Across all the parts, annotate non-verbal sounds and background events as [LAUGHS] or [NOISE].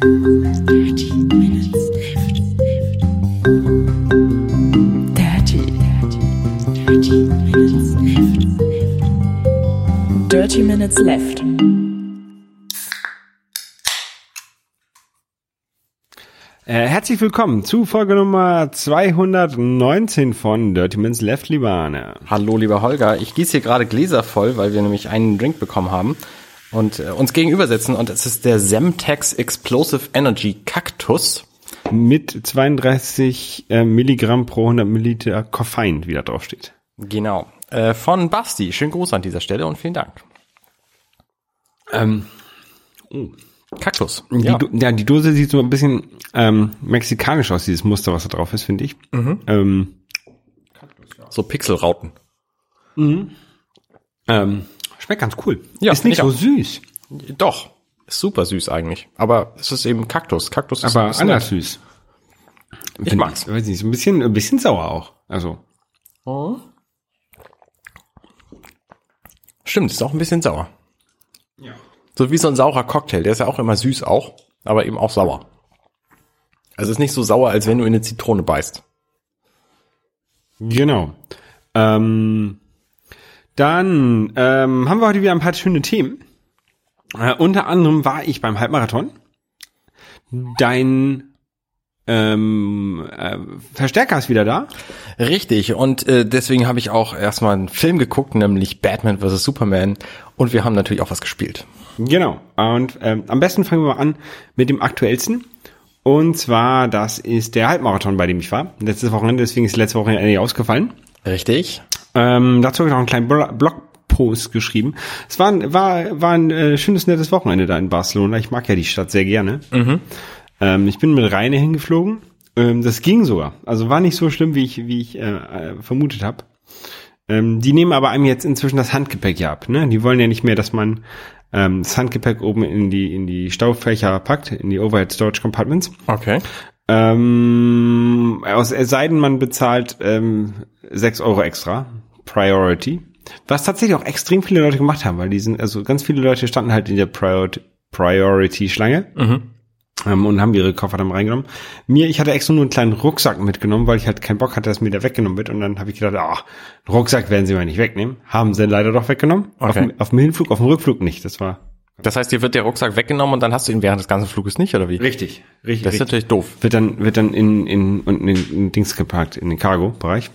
Dirty Minutes Left. Dirty, dirty, dirty Minutes Left. Dirty Minutes Left. Äh, herzlich willkommen zu Folge Nummer 219 von Dirty Minutes Left, lieber Arne. Hallo, lieber Holger. Ich gieße hier gerade Gläser voll, weil wir nämlich einen Drink bekommen haben und äh, uns gegenüber sitzen. Und es ist der Semtex Explosive Energy Cactus. Mit 32 äh, Milligramm pro 100 Milliliter Koffein, wie da drauf steht. Genau. Äh, von Basti. Schönen Gruß an dieser Stelle und vielen Dank. Ähm, Kaktus. die, Ja. Ja, die Dose sieht so ein bisschen ähm, mexikanisch aus, dieses Muster, was da drauf ist, finde ich. Ähm, So Pixelrauten. ähm, schmeckt ganz cool. Ja, ist nicht so ich süß, Doch. Ist super süß eigentlich. Aber es ist eben Kaktus. Kaktus ist aber anders süß. Ich mag's. Weiß nicht, ein bisschen, ein bisschen sauer auch. Also, Stimmt, ist auch ein bisschen sauer. So wie so ein saurer Cocktail. Der ist ja auch immer süß auch, aber eben auch sauer. Also ist nicht so sauer, als wenn du in eine Zitrone beißt. Genau. Ähm, dann ähm, haben wir heute wieder ein paar schöne Themen. Äh, unter anderem war ich beim Halbmarathon. Dein ähm, äh, Verstärker ist wieder da. Richtig, und äh, deswegen habe ich auch erstmal einen Film geguckt, nämlich Batman vs. Superman. Und wir haben natürlich auch was gespielt. Genau. Und ähm, am besten fangen wir mal an mit dem aktuellsten. Und zwar, das ist der Halbmarathon, bei dem ich war. Letztes Wochenende, deswegen ist letzte Woche nicht ausgefallen. Richtig? Ähm, dazu habe ich noch einen kleinen Blo- Blogpost geschrieben. Es war, ein- war, war ein äh, schönes, nettes Wochenende da in Barcelona. Ich mag ja die Stadt sehr gerne. Ähm, ich bin mit Reine hingeflogen. Ähm, das ging sogar. Also war nicht so schlimm, wie ich, wie ich äh, äh, vermutet habe. Ähm, die nehmen aber einem jetzt inzwischen das Handgepäck ja ab. Ne? Die wollen ja nicht mehr, dass man ähm, das Handgepäck oben in die, in die Staufächer packt, in die Overhead Storage Compartments. Okay. Ähm, aus, es sei denn, man bezahlt ähm, 6 Euro extra, Priority. Was tatsächlich auch extrem viele Leute gemacht haben, weil die sind, also ganz viele Leute standen halt in der Priority- Priority-Schlange ähm, und haben ihre Koffer dann reingenommen. Mir, ich hatte extra nur einen kleinen Rucksack mitgenommen, weil ich halt keinen Bock hatte, dass mir der weggenommen wird. Und dann habe ich gedacht, ah, einen Rucksack werden sie mal nicht wegnehmen. Haben sie leider doch weggenommen. Auf, Okay. dem, auf dem Hinflug, auf dem Rückflug nicht. Das war Das heißt, dir wird der Rucksack weggenommen und dann hast du ihn während des ganzen Fluges nicht, oder wie? richtig, richtig. Das ist natürlich doof. wird dann wird dann in in in, in Dings geparkt in den Cargo Bereich.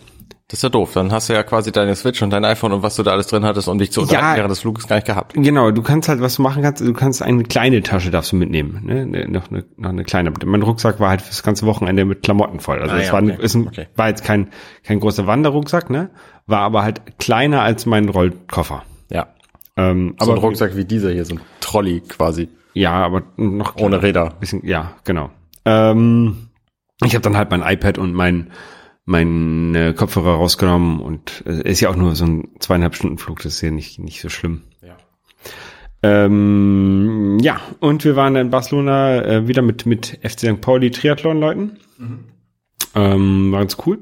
Das ist ja doof. Dann hast du ja quasi deine Switch und dein iPhone und was du da alles drin hattest, um dich zu unterhalten Ja. während des Fluges gar nicht gehabt. Genau, du kannst halt was du machen kannst, du kannst eine kleine Tasche darfst du mitnehmen, ne? Ne, noch eine noch eine kleine. Mein Rucksack war halt fürs ganze Wochenende mit Klamotten voll. Also Ah, es ja, war okay, ist ein, okay. war jetzt kein kein großer Wanderrucksack, ne? War aber halt kleiner als mein Rollkoffer. Ja. Ähm, So aber ein Rucksack wie dieser hier, so ein Trolley quasi. ja, aber noch Ohne Räder. bisschen, ja, genau. Ähm, ich habe dann halt mein iPad und mein mein äh, Kopfhörer rausgenommen und äh, ist ja auch nur so ein zweieinhalb Stunden Flug, das ist ja nicht nicht so schlimm. Ja. Ähm, ja, und wir waren in Barcelona äh, wieder mit mit FC St. Pauli Triathlon Leuten. Ähm, war ganz cool.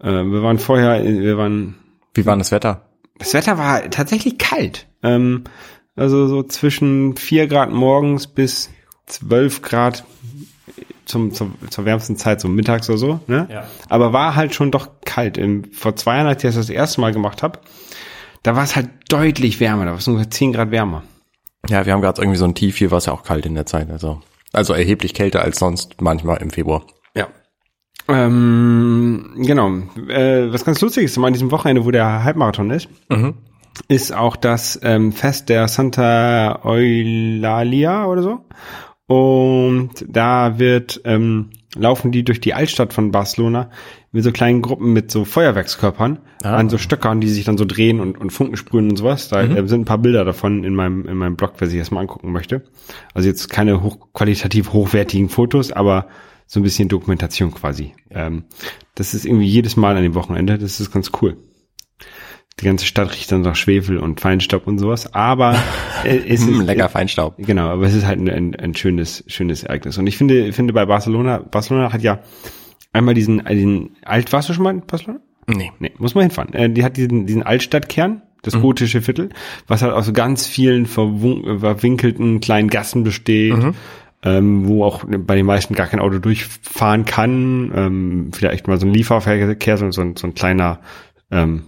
Äh, wir waren vorher, wir waren Wie war das Wetter? das Wetter war tatsächlich kalt. Ähm, also so zwischen vier Grad morgens bis zwölf Grad zum, zum, zur wärmsten Zeit, so mittags oder so. Ne? Ja. Aber war halt schon doch kalt. Im, vor zwei Jahren, als ich das das erste Mal gemacht habe, da war es halt deutlich wärmer. Da war es ungefähr zehn Grad wärmer. Ja, wir haben gerade irgendwie so ein Tief. Hier war es ja auch kalt in der Zeit. Also, also erheblich kälter als sonst manchmal im Februar. Ja. Ähm, genau. Äh, was ganz lustig ist, an diesem Wochenende, wo der Halbmarathon ist, ist auch das ähm, Fest der Santa Eulalia oder so. Und da wird ähm, laufen die durch die Altstadt von Barcelona mit so kleinen Gruppen mit so Feuerwerkskörpern Ah. an so Stöckern, die sich dann so drehen und, und Funken sprühen und sowas. Da äh, sind ein paar Bilder davon in meinem in meinem Blog, wer sich das mal angucken möchte. Also jetzt keine hoch, qualitativ hochwertigen Fotos, aber so ein bisschen Dokumentation quasi. Ähm, das ist irgendwie jedes Mal an dem Wochenende. Das ist ganz cool. Die ganze Stadt riecht dann nach Schwefel und Feinstaub und sowas. Aber [LAUGHS] äh, es ist Hm, lecker Feinstaub. Genau, aber es ist halt ein, ein, ein schönes, schönes Ereignis. Und ich finde, finde bei Barcelona, Barcelona hat ja einmal diesen, diesen Alt, warst du schon mal in Barcelona? Nee. Nee, muss man hinfahren. Äh, die hat diesen, diesen Altstadtkern, das gotische Viertel, was halt aus so ganz vielen verwinkelten kleinen Gassen besteht. ähm, wo auch bei den meisten gar kein Auto durchfahren kann. Ähm, vielleicht mal so ein Lieferverkehr, so, so, ein, so ein kleiner ähm,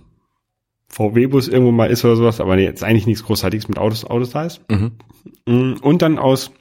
VW-Bus irgendwo mal ist oder sowas, aber jetzt eigentlich nichts Großartiges mit Autos, Autos da ist. Mhm. Mm, Und dann aus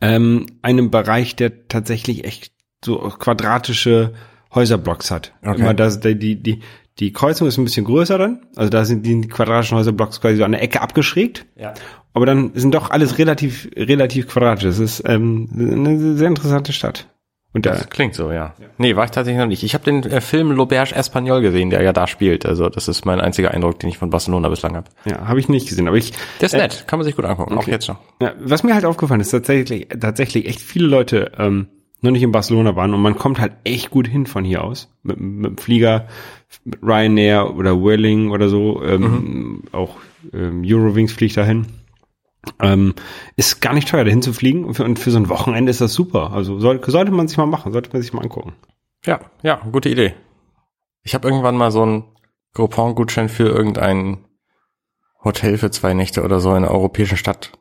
ähm, einem Bereich, der tatsächlich echt so quadratische Häuserblocks hat. Okay. Immer das, die, die, die, die Kreuzung ist ein bisschen größer dann. Also da sind die quadratischen Häuserblocks quasi so an der Ecke abgeschrägt. Ja. Aber dann sind doch alles relativ, relativ quadratisch. Das ist ähm, eine sehr interessante Stadt. Und da, Das klingt so, ja. Nee, war ich tatsächlich noch nicht. Ich habe den äh, Film L'Auberge Espagnol gesehen, der ja da spielt. Also das ist mein einziger Eindruck, den ich von Barcelona bislang habe. ja, habe ich nicht gesehen. Aber ich, Der ist nett, kann man sich gut angucken, auch jetzt noch. Ja, was mir halt aufgefallen ist, tatsächlich, tatsächlich echt viele Leute ähm, noch nicht in Barcelona waren und man kommt halt echt gut hin von hier aus. Mit, mit dem Flieger, mit Ryanair oder Whirling oder so, ähm, auch ähm, Eurowings fliegt dahin. Ähm, ist gar nicht teuer, dahin zu fliegen und für, und für so ein Wochenende ist das super. Also soll, sollte man sich mal machen, sollte man sich mal angucken. Ja, ja, gute Idee. Ich habe irgendwann mal so einen Groupon-Gutschein für irgendein Hotel für zwei Nächte oder so in einer europäischen Stadt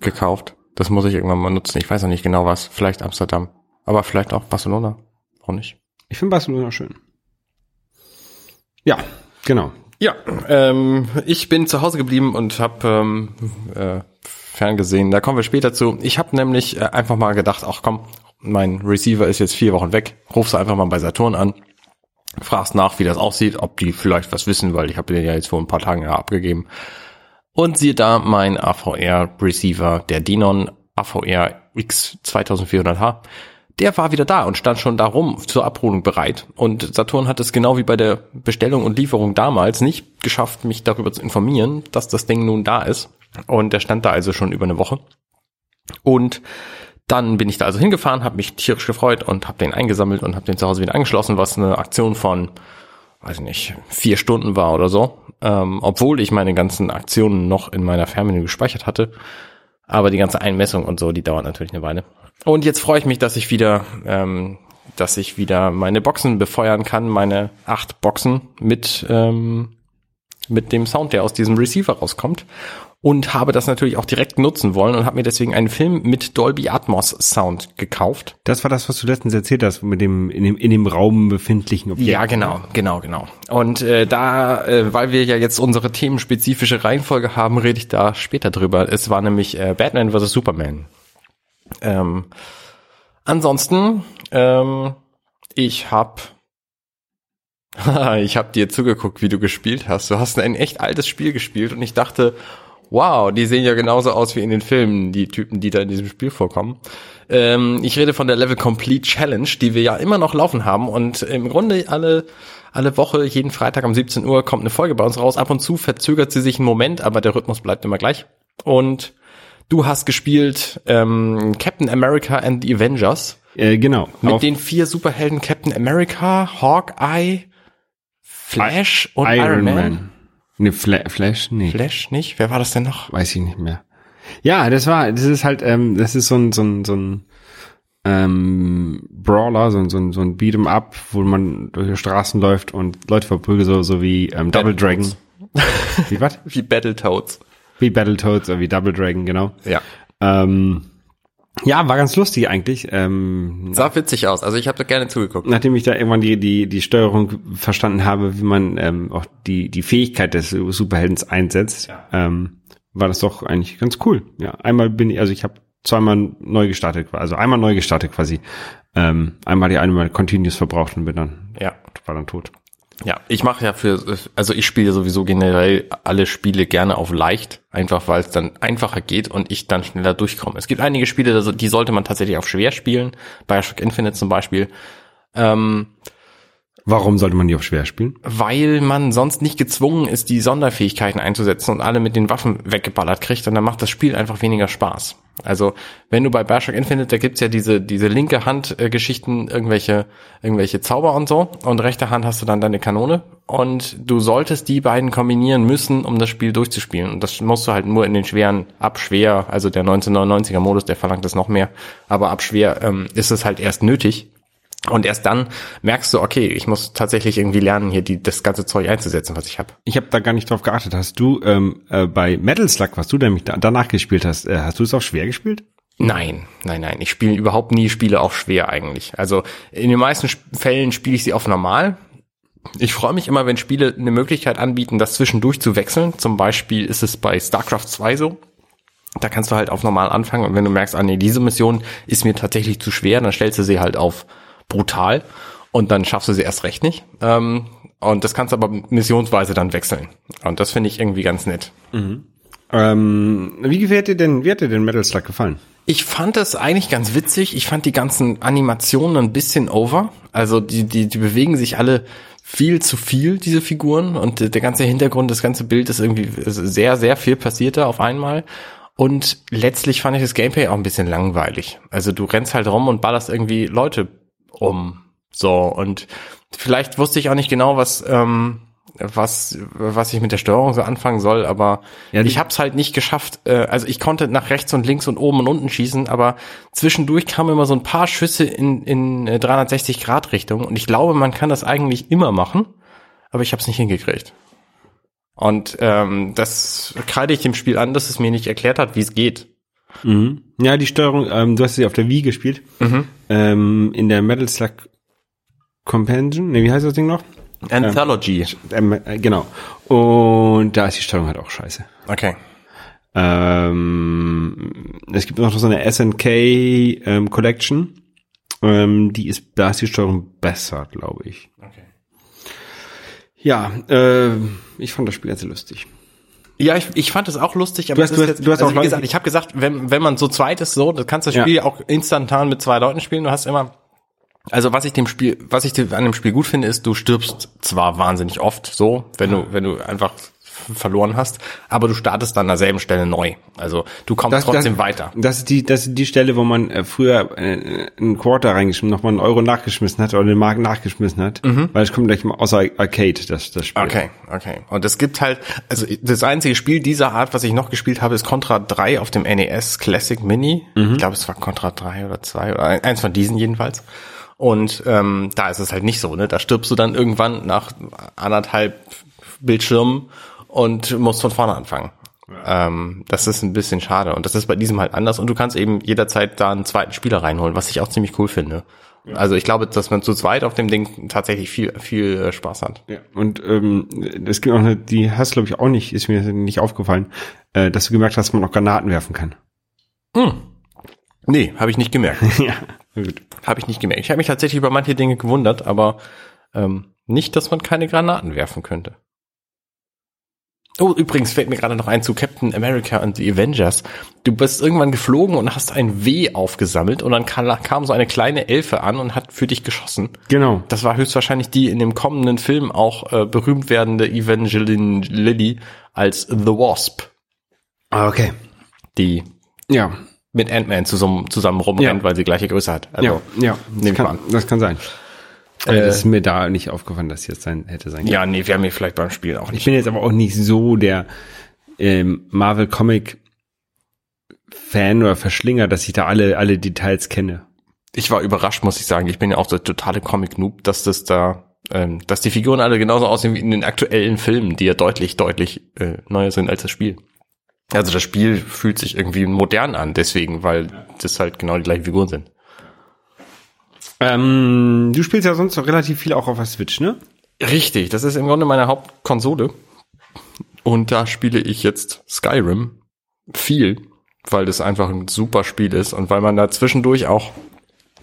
gekauft. Das muss ich irgendwann mal nutzen. Ich weiß noch nicht genau was. Vielleicht Amsterdam. Aber vielleicht auch Barcelona. Auch nicht. Ich finde Barcelona schön. Ja, genau. Ja, ähm, ich bin zu Hause geblieben und habe ähm, äh, ferngesehen. Da kommen wir später zu. Ich habe nämlich äh, einfach mal gedacht, ach komm, mein Receiver ist jetzt vier Wochen weg. Rufst einfach mal bei Saturn an, fragst nach, wie das aussieht, ob die vielleicht was wissen, weil ich habe den ja jetzt vor ein paar Tagen ja abgegeben. Und siehe da, mein AVR-Receiver, der Denon AVR X 2400H, der war wieder da und stand schon da rum zur Abholung bereit. Und Saturn hat es genau wie bei der Bestellung und Lieferung damals nicht geschafft, mich darüber zu informieren, dass das Ding nun da ist. Und der stand da also schon über eine Woche. Und dann bin ich da also hingefahren, habe mich tierisch gefreut und habe den eingesammelt und habe den zu Hause wieder angeschlossen, was eine Aktion von, weiß ich nicht, vier Stunden war oder so. Ähm, obwohl ich meine ganzen Aktionen noch in meiner Fernmenü gespeichert hatte. Aber die ganze Einmessung und so, die dauert natürlich eine Weile. Und jetzt freue ich mich, dass ich wieder, ähm, dass ich wieder meine Boxen befeuern kann, meine acht Boxen mit ähm, mit dem Sound, der aus diesem Receiver rauskommt. Und habe das natürlich auch direkt nutzen wollen und habe mir deswegen einen Film mit Dolby Atmos Sound gekauft. Das war das, was du letztens erzählt hast, mit dem in dem, in dem Raum befindlichen Objekt. Ja, genau, genau, genau. Und äh, da, äh, weil wir ja jetzt unsere themenspezifische Reihenfolge haben, rede ich da später drüber. Es war nämlich äh, Batman vs. Superman. Ähm, ansonsten, ähm, ich hab [LAUGHS] ich hab dir zugeguckt, wie du gespielt hast. Du hast ein echt altes Spiel gespielt und ich dachte, wow, die sehen ja genauso aus wie in den Filmen, die Typen, die da in diesem Spiel vorkommen. Ähm, ich rede von der Level Complete Challenge, die wir ja immer noch laufen haben und im Grunde alle alle Woche, jeden Freitag um 17 Uhr kommt eine Folge bei uns raus. Ab und zu verzögert sie sich einen Moment, aber der Rhythmus bleibt immer gleich. Und du hast gespielt ähm, Captain America and the Avengers Äh, genau. mit den vier Superhelden Captain America, Hawkeye, Flash und Iron, Man. Ne, Fla Flash? Nee. Flash nicht? Wer war das denn noch? Weiß ich nicht mehr. Ja, das war, das ist halt, ähm, das ist so ein, so ein, so ein ähm, Brawler, so ein, so ein, so ein Beat'em Up, wo man durch die Straßen läuft und Leute verprügelt, so, so wie ähm, Double Dragon. Wie was? [LAUGHS] Wie Battletoads. Wie Battletoads oder wie Double Dragon, genau. Ja. Ähm, ja, war ganz lustig eigentlich. Ähm, Sah witzig aus. Also ich habe da gerne zugeguckt. nachdem ich da irgendwann die, die, die Steuerung verstanden habe, wie man ähm, auch die, die Fähigkeit des Superheldens einsetzt, Ja. ähm, war das doch eigentlich ganz cool. Ja, einmal bin ich, also ich habe zweimal neu gestartet, also einmal neu gestartet quasi. Ähm, einmal die eine Mal Continuous verbraucht und bin dann, Ja. war dann tot. Ja, ich mache ja für, also ich spiele sowieso generell alle Spiele gerne auf leicht, einfach weil es dann einfacher geht und ich dann schneller durchkomme. Es gibt einige Spiele, die sollte man tatsächlich auf schwer spielen, Bioshock Infinite zum Beispiel, ähm, Warum sollte man die auf schwer spielen? weil man sonst nicht gezwungen ist, die Sonderfähigkeiten einzusetzen und alle mit den Waffen weggeballert kriegt und dann macht das Spiel einfach weniger Spaß. Also wenn du bei Bioshock Infinite, da gibt's ja diese diese linke Hand äh, Geschichten, irgendwelche irgendwelche Zauber und so und rechte Hand hast du dann deine Kanone und du solltest die beiden kombinieren müssen, um das Spiel durchzuspielen und das musst du halt nur in den schweren ab schwer, also der 1999er Modus, der verlangt das noch mehr, aber ab schwer ähm, ist es halt erst nötig. Und erst dann merkst du, okay, ich muss tatsächlich irgendwie lernen, hier die, das ganze Zeug einzusetzen, was ich habe. Ich habe da gar nicht drauf geachtet. Hast du ähm, äh, bei Metal Slug, was du nämlich da, danach gespielt hast, äh, hast du es auch schwer gespielt? Nein, nein, nein. Ich spiele überhaupt nie Spiele auch schwer eigentlich. Also in den meisten Fällen spiele ich sie auf normal. Ich freue mich immer, wenn Spiele eine Möglichkeit anbieten, das zwischendurch zu wechseln. Zum Beispiel ist es bei StarCraft 2 so. Da kannst du halt auf normal anfangen und wenn du merkst, ah nee, diese Mission ist mir tatsächlich zu schwer, dann stellst du sie halt auf brutal und dann schaffst du sie erst recht nicht. Ähm, und das kannst du aber missionsweise dann wechseln. Und das finde ich irgendwie ganz nett. Ähm, wie gefällt dir denn, wie hat dir denn Metal Slug gefallen? Ich fand das eigentlich ganz witzig. Ich fand die ganzen Animationen ein bisschen over. Also die, die, die bewegen sich alle viel zu viel, diese Figuren. Und der ganze Hintergrund, das ganze Bild ist irgendwie sehr, sehr viel passiert da auf einmal. Und letztlich fand ich das Gameplay auch ein bisschen langweilig. Also du rennst halt rum und ballerst irgendwie Leute um. So, und vielleicht wusste ich auch nicht genau, was, ähm, was, was ich mit der Steuerung so anfangen soll, aber Ja, ich habe es halt nicht geschafft. Äh, also ich konnte nach rechts und links und oben und unten schießen, aber zwischendurch kamen immer so ein paar Schüsse in, in äh, 360 Grad Richtung und ich glaube, man kann das eigentlich immer machen, aber ich habe es nicht hingekriegt. Und ähm, das kreide ich dem Spiel an, dass es mir nicht erklärt hat, wie es geht. Ja, die Steuerung, ähm, du hast sie auf der Wii gespielt. Ähm, in der Metal Slug Companion, ne, wie heißt das Ding noch? Anthology. Ähm, äh, genau. Und da ist die Steuerung halt auch scheiße. Okay. Ähm, es gibt noch so eine SNK ähm, Collection. Ähm, die ist, da ist die Steuerung besser, glaube ich. okay. Ja, äh, ich fand das Spiel ganz lustig. Ja, ich, ich fand es auch lustig, aber Du hast- du ist hast- jetzt, du hast also auch gesagt, ich habe gesagt, wenn, wenn man so zweit ist, so, dann kannst du das Ja. Spiel auch instantan mit zwei Leuten spielen. Du hast immer, also was ich dem Spiel, was ich an dem Spiel gut finde, ist, du stirbst zwar wahnsinnig oft, so, wenn du, wenn du einfach verloren hast, aber du startest dann an derselben Stelle neu. Also du kommst trotzdem weiter. Das ist die, das ist die Stelle, wo man äh, früher äh, einen Quarter reingeschmissen, nochmal einen Euro nachgeschmissen hat oder eine Mark nachgeschmissen hat, weil es kommt gleich mal außer Arcade, das, das Spiel. Mhm. Okay, okay. Und es gibt halt, also das einzige Spiel dieser Art, was ich noch gespielt habe, ist Contra 3 auf dem NES Classic Mini. Ich glaube, es war Contra 3 oder 2 oder ein- eins von diesen jedenfalls. Und ähm, da ist es halt nicht so, ne? Da stirbst du dann irgendwann nach anderthalb Bildschirmen und musst von vorne anfangen. Ähm, das ist ein bisschen schade. Und das ist bei diesem halt anders. Und du kannst eben jederzeit da einen zweiten Spieler reinholen, was ich auch ziemlich cool finde. Also ich glaube, dass man zu zweit auf dem Ding tatsächlich viel, viel äh, Spaß hat. Ja. Und ähm, es gibt auch eine, die hast glaube ich auch nicht, ist mir nicht aufgefallen, äh, dass du gemerkt hast, dass man auch Granaten werfen kann. Nee, habe ich nicht gemerkt. [LAUGHS] ja, gut. Habe ich nicht gemerkt. Ich habe mich tatsächlich über manche Dinge gewundert, aber ähm, nicht, dass man keine Granaten werfen könnte. Oh, übrigens fällt mir gerade noch ein zu Captain America und the Avengers. Du bist irgendwann geflogen und hast ein W aufgesammelt und dann kam, kam so eine kleine Elfe an und hat für dich geschossen. Genau. Das war höchstwahrscheinlich die in dem kommenden Film auch äh, berühmt werdende Evangeline Lilly als The Wasp, Ah, okay. die Ja. mit Ant-Man zusammen, zusammen rumrennt, Ja. weil sie gleiche Größe hat. Also, ja, ja. Das kann, das kann sein. Äh, das ist mir da nicht aufgefallen, dass jetzt sein hätte sein. Ja, nee, wir haben hier vielleicht beim Spiel auch Ich nicht. bin jetzt aber auch nicht so der ähm, Marvel Comic Fan oder Verschlinger, dass ich da alle alle Details kenne. Ich war überrascht, muss ich sagen. Ich bin ja auch der totale Comic-Noob, dass das da, ähm, dass die Figuren alle genauso aussehen wie in den aktuellen Filmen, die ja deutlich, deutlich äh, neuer sind als das Spiel. Also das Spiel fühlt sich irgendwie modern an, deswegen, weil das halt genau die gleichen Figuren sind. Ähm, du spielst ja sonst relativ viel auch auf der Switch, ne? Richtig, das ist im Grunde meine Hauptkonsole. Und da spiele ich jetzt Skyrim viel, weil das einfach ein super Spiel ist und weil man da zwischendurch auch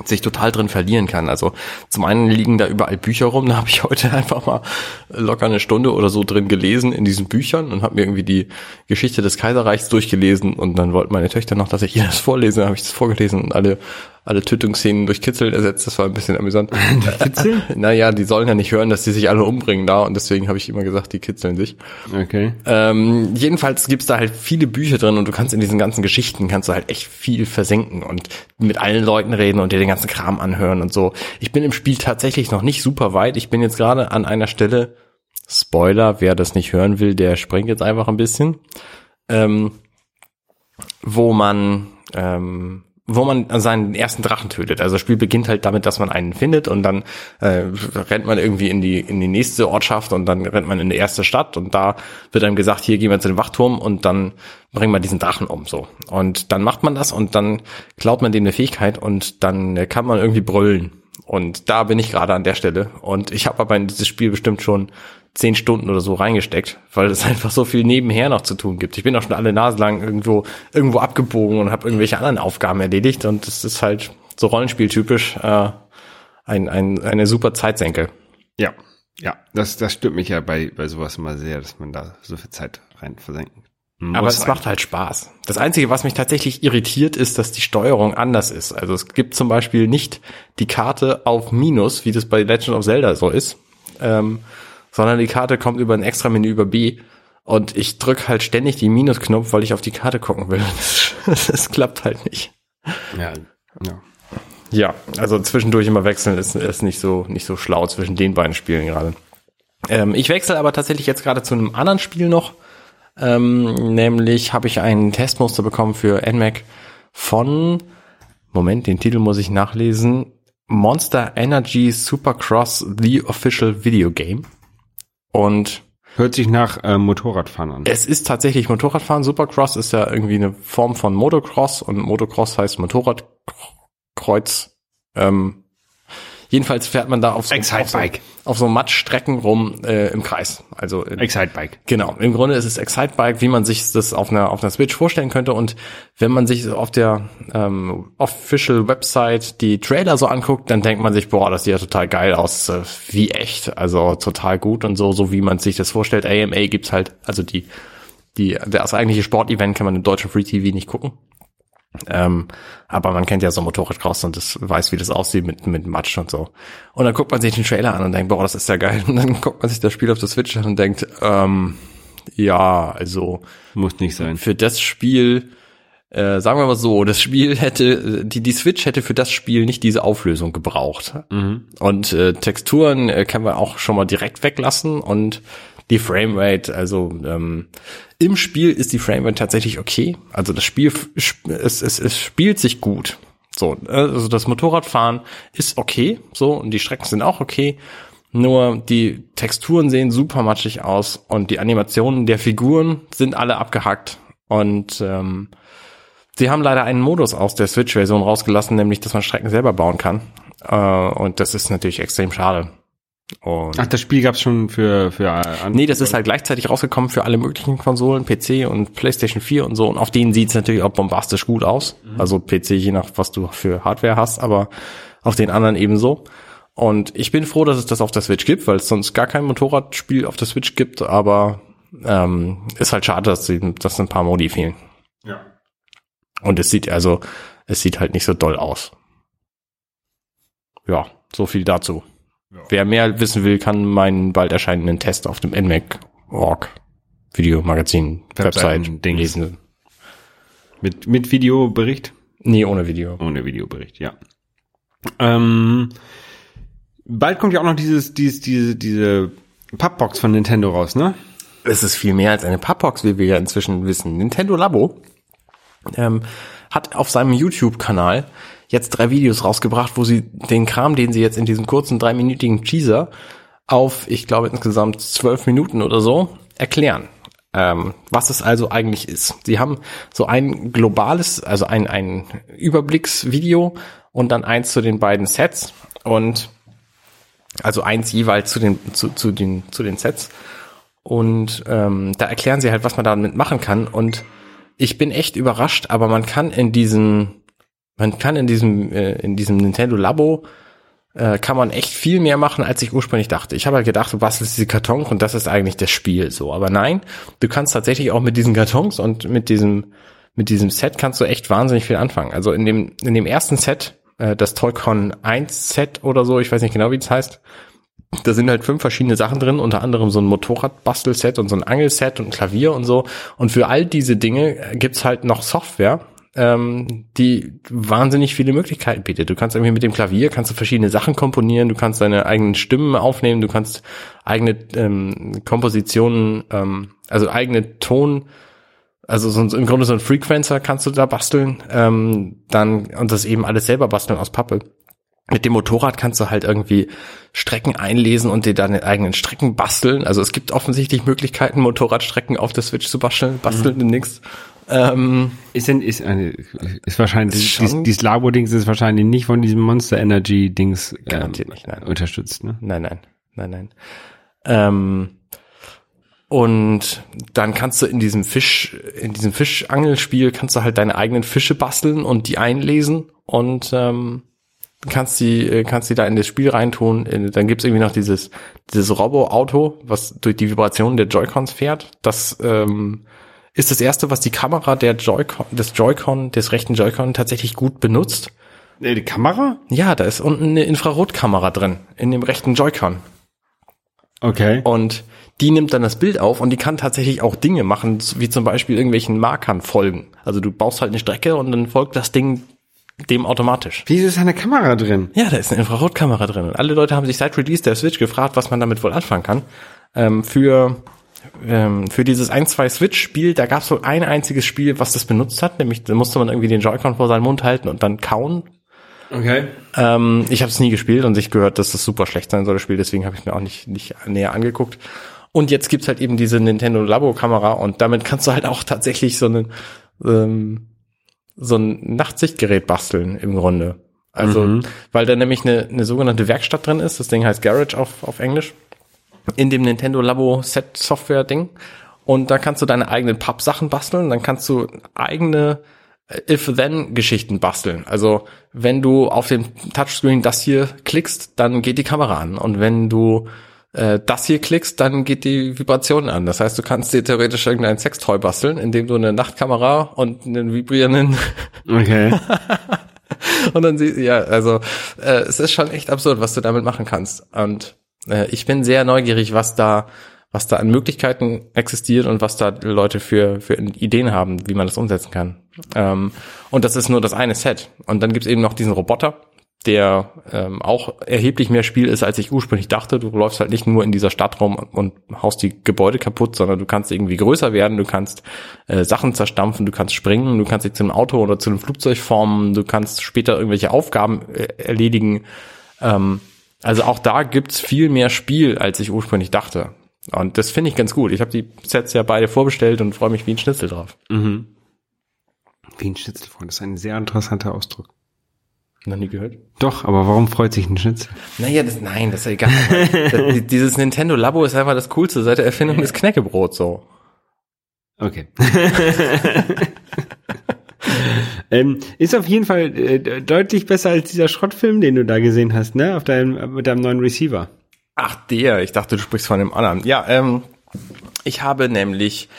sich total drin verlieren kann. Also zum einen liegen da überall Bücher rum, da habe ich heute [LAUGHS] einfach mal locker eine Stunde oder so drin gelesen in diesen Büchern und habe mir irgendwie die Geschichte des Kaiserreichs durchgelesen und dann wollten meine Töchter noch, dass ich ihnen das vorlese, habe ich das vorgelesen und alle alle Tötungsszenen durch Kitzeln ersetzt. Das war ein bisschen amüsant. [LAUGHS] Kitzeln? [LAUGHS] naja, die sollen ja nicht hören, dass die sich alle umbringen da und deswegen habe ich immer gesagt, die kitzeln sich. Okay. Ähm, jedenfalls gibt's da halt viele Bücher drin und du kannst in diesen ganzen Geschichten kannst du halt echt viel versenken und mit allen Leuten reden und dir den ganzen Kram anhören und so. Ich bin im Spiel tatsächlich noch nicht super weit. Ich bin jetzt gerade an einer Stelle, Spoiler, wer das nicht hören will, der springt jetzt einfach ein bisschen, ähm, wo man ähm, wo man seinen ersten Drachen tötet. Also das Spiel beginnt halt damit, dass man einen findet und dann äh, rennt man irgendwie in die in die nächste Ortschaft und dann rennt man in die erste Stadt und da wird einem gesagt, hier gehen wir zu dem Wachturm und dann bringen wir diesen Drachen um so. Und dann macht man das und dann klaut man dem eine Fähigkeit und dann kann man irgendwie brüllen. Und da bin ich gerade an der Stelle. Und ich habe aber in dieses Spiel bestimmt schon zehn Stunden oder so reingesteckt, weil es [LAUGHS] einfach so viel nebenher noch zu tun gibt. Ich bin auch schon alle Nase lang irgendwo irgendwo abgebogen und habe irgendwelche anderen Aufgaben erledigt und es ist halt so Rollenspieltypisch äh, ein, ein, eine super Zeitsenke. Ja, ja, das, das stört mich ja bei, bei sowas immer sehr, dass man da so viel Zeit rein versenken muss. Aber es macht halt Spaß. Das Einzige, was mich tatsächlich irritiert, ist, dass die Steuerung anders ist. Also es gibt zum Beispiel nicht die Karte auf Minus, wie das bei Legend of Zelda so ist. Ähm, sondern die Karte kommt über ein extra Menü über B und ich drück halt ständig die Minusknopf, weil ich auf die Karte gucken will. Das, [LAUGHS] das klappt halt nicht. Ja, ja. Ja, also zwischendurch immer wechseln ist, ist nicht so nicht so schlau zwischen den beiden Spielen gerade. Ähm, ich wechsle aber tatsächlich jetzt gerade zu einem anderen Spiel noch. Ähm, nämlich habe ich einen Testmuster bekommen für NMAC von Moment, den Titel muss ich nachlesen. Monster Energy Supercross The Official Video Game. Und Hört sich nach äh, Motorradfahren an. es ist tatsächlich Motorradfahren. Supercross ist ja irgendwie eine Form von Motocross und Motocross heißt Motorradkreuz. Ähm, jedenfalls fährt man da auf so, auf so, auf so Matschstrecken rum äh, im Kreis. Also in, Excitebike. Genau, im Grunde ist es Excitebike, wie man sich das auf einer auf einer Switch vorstellen könnte. Und wenn man sich auf der ähm, Official Website die Trailer so anguckt, dann denkt man sich, boah, das sieht ja total geil aus, äh, wie echt, also total gut und so, so wie man sich das vorstellt. AMA gibt's halt, also die die das eigentliche Sportevent kann man im deutschen Free TV nicht gucken. Ähm, aber man kennt ja so Motorradcross und das weiß, wie das aussieht mit, mit Matsch und so. Und dann guckt man sich den Trailer an und denkt, boah, das ist ja geil. Und dann guckt man sich das Spiel auf der Switch an und denkt, ähm, ja, also Muss nicht sein. für das Spiel, äh, sagen wir mal so, das Spiel hätte, die, die Switch hätte für das Spiel nicht diese Auflösung gebraucht. Und äh, Texturen äh, können wir auch schon mal direkt weglassen und die Framerate, also ähm, im Spiel ist die Framerate tatsächlich okay. Also das Spiel, es, es, es spielt sich gut. So, also das Motorradfahren ist okay, so und die Strecken sind auch okay. Nur die Texturen sehen super matschig aus und die Animationen der Figuren sind alle abgehackt und ähm, sie haben leider einen Modus aus der Switch-Version rausgelassen, nämlich dass man Strecken selber bauen kann. Äh, und das ist natürlich extrem schade. Und Ach, das Spiel gab's schon für, für äh, an Nee, das ist halt gleichzeitig rausgekommen für alle möglichen Konsolen, PC und PlayStation 4 und so. Und auf denen sieht's natürlich auch bombastisch gut aus. Also PC, je nach was du für Hardware hast, aber auf den anderen ebenso. Und ich bin froh, dass es das auf der Switch gibt, weil es sonst gar kein Motorradspiel auf der Switch gibt, aber ähm, ist halt schade, dass, sie, dass ein paar Modi fehlen. Ja. Und es sieht also, es sieht halt nicht so doll aus. Ja, so viel dazu. Wer mehr wissen will, kann meinen bald erscheinenden Test auf dem NMAC.org Videomagazin Website Webseiten-Dings. lesen. Mit, mit Videobericht? Nee, ohne Video. Ohne Videobericht, ja. Ähm, bald kommt ja auch noch dieses, dieses, diese, diese Pappbox von Nintendo raus, ne? Es ist viel mehr als eine Pappbox, wie wir ja inzwischen wissen. Nintendo Labo ähm, hat auf seinem YouTube-Kanal jetzt drei Videos rausgebracht, wo sie den Kram, den sie jetzt in diesem kurzen dreiminütigen Teaser auf, ich glaube insgesamt zwölf Minuten oder so, erklären. Ähm, was es also eigentlich ist. Sie haben so ein globales, also ein, ein Überblicksvideo und dann eins zu den beiden Sets und also eins jeweils zu den, zu, zu den, zu den Sets. Und ähm, da erklären sie halt, was man damit machen kann. Und ich bin echt überrascht, aber man kann in diesem, man kann in diesem, äh, in diesem Nintendo Labo äh, kann man echt viel mehr machen, als ich ursprünglich dachte. Ich habe halt gedacht, du bastelst diese Kartons und das ist eigentlich das Spiel so. Aber nein, du kannst tatsächlich auch mit diesen Kartons und mit diesem, mit diesem Set kannst du echt wahnsinnig viel anfangen. Also in dem, in dem ersten Set, äh, das Toycon 1 Set oder so, ich weiß nicht genau, wie es heißt, da sind halt fünf verschiedene Sachen drin, unter anderem so ein Motorradbastelset und so ein Angelset und ein Klavier und so. Und für all diese Dinge äh, gibt's halt noch Software, ähm, die wahnsinnig viele Möglichkeiten bietet. Du kannst irgendwie mit dem Klavier kannst du verschiedene Sachen komponieren, du kannst deine eigenen Stimmen aufnehmen, du kannst eigene ähm, Kompositionen, ähm, also eigene Ton Also so, ein- im Grunde so ein Frequencer kannst du da basteln. Ähm, dann, und das eben alles selber basteln aus Pappe. Mit dem Motorrad kannst du halt irgendwie Strecken einlesen und dir deine eigenen Strecken basteln. Also es gibt offensichtlich Möglichkeiten, Motorradstrecken auf der Switch zu basteln, basteln demnächst. Ähm, Ist denn, ist, eine, ist wahrscheinlich, schon- dies, dieses Labo-Dings ist wahrscheinlich nicht von diesem Monster Energy-Dings ähm, Garantiert nicht, nein. unterstützt, ne? Nein, nein, nein, nein. Ähm, und dann kannst du in diesem Fisch, in diesem Fischangelspiel kannst du halt deine eigenen Fische basteln und die einlesen und ähm, kannst die, äh, kannst die da in das Spiel reintun. In- Dann gibt's irgendwie noch dieses, dieses Robo-Auto, was durch die Vibration der Joy-Cons fährt. Das ähm, ist das erste, was die Kamera der Joy-Con, des Joy-Con, des rechten Joy-Con tatsächlich gut benutzt. Äh, Die Kamera? Ja, da ist unten eine Infrarotkamera drin, in dem rechten Joy-Con. Okay. Und die nimmt dann das Bild auf und die kann tatsächlich auch Dinge machen, wie zum Beispiel irgendwelchen Markern folgen. Also du baust halt eine Strecke und dann folgt das Ding dem automatisch. Wieso ist eine Kamera drin? Ja, da ist eine Infrarotkamera drin. Und alle Leute haben sich seit Release der Switch gefragt, was man damit wohl anfangen kann. Ähm, für, ähm, für dieses 1-2 Switch-Spiel, da gab es wohl ein einziges Spiel, was das benutzt hat, nämlich da musste man irgendwie den Joy-Con vor seinen Mund halten und dann kauen. Okay. Ähm, ich habe es nie gespielt und ich gehört, dass das super schlecht sein soll, das Spiel, deswegen habe ich mir auch nicht, nicht näher angeguckt. Und jetzt gibt's halt eben diese Nintendo Labo-Kamera und damit kannst du halt auch tatsächlich so einen ähm, so ein Nachtsichtgerät basteln im Grunde. Also, weil da nämlich eine, eine sogenannte Werkstatt drin ist, das Ding heißt Garage auf, auf Englisch, in dem Nintendo Labo Set Software Ding. Und da kannst du deine eigenen Pappsachen basteln, dann kannst du eigene If-Then-Geschichten basteln. Also, wenn du auf dem Touchscreen das hier klickst, dann geht die Kamera an. Und wenn du äh, das hier klickst, dann geht die Vibration an. Das heißt, du kannst dir theoretisch irgendein Sextoy basteln, indem du eine Nachtkamera und einen vibrierenden [LAUGHS] Okay. und dann sie, ja, also äh, es ist schon echt absurd, was du damit machen kannst. Und äh, ich bin sehr neugierig, was da, was da an Möglichkeiten existiert und was da Leute für für Ideen haben, wie man das umsetzen kann. Ähm, und das ist nur das eine Set. Und dann gibt's eben noch diesen Roboter, der ähm, auch erheblich mehr Spiel ist, als ich ursprünglich dachte. Du läufst halt nicht nur in dieser Stadt rum und haust die Gebäude kaputt, sondern du kannst irgendwie größer werden, du kannst äh, Sachen zerstampfen, du kannst springen, du kannst dich zu einem Auto oder zu einem Flugzeug formen, du kannst später irgendwelche Aufgaben äh, erledigen. Ähm, also auch da gibt's viel mehr Spiel, als ich ursprünglich dachte. Und das finde ich ganz gut. Ich habe die Sets ja beide vorbestellt und freue mich wie ein Schnitzel drauf. Wie ein Schnitzelfreund, das ist ein sehr interessanter Ausdruck. Noch nie gehört? Doch, aber warum freut sich ein Schnitzel? Naja, das, nein, das ist ja egal. [LAUGHS] das, dieses Nintendo Labo ist einfach das Coolste seit der Erfindung des Knäckebrots so. Okay. [LAUGHS] ähm, ist auf jeden Fall äh, deutlich besser als dieser Schrottfilm, den du da gesehen hast, ne? Auf deinem, mit deinem neuen Receiver. Ach, der. Ich dachte, du sprichst von dem anderen. Ja, ähm, ich habe nämlich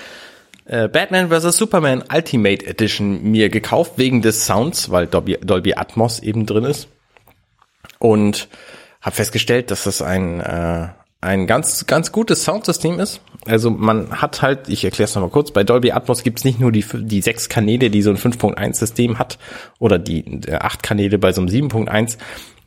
äh, Batman vs. Superman Ultimate Edition mir gekauft, wegen des Sounds, weil Dolby, Dolby Atmos eben drin ist. Und habe festgestellt, dass das ein, äh, ein ganz, ganz gutes Soundsystem ist. Also man hat halt, ich erkläre es nochmal kurz, bei Dolby Atmos gibt es nicht nur die, die sechs Kanäle, die so ein 5.1-System hat, oder die äh, acht Kanäle bei so einem 7.1,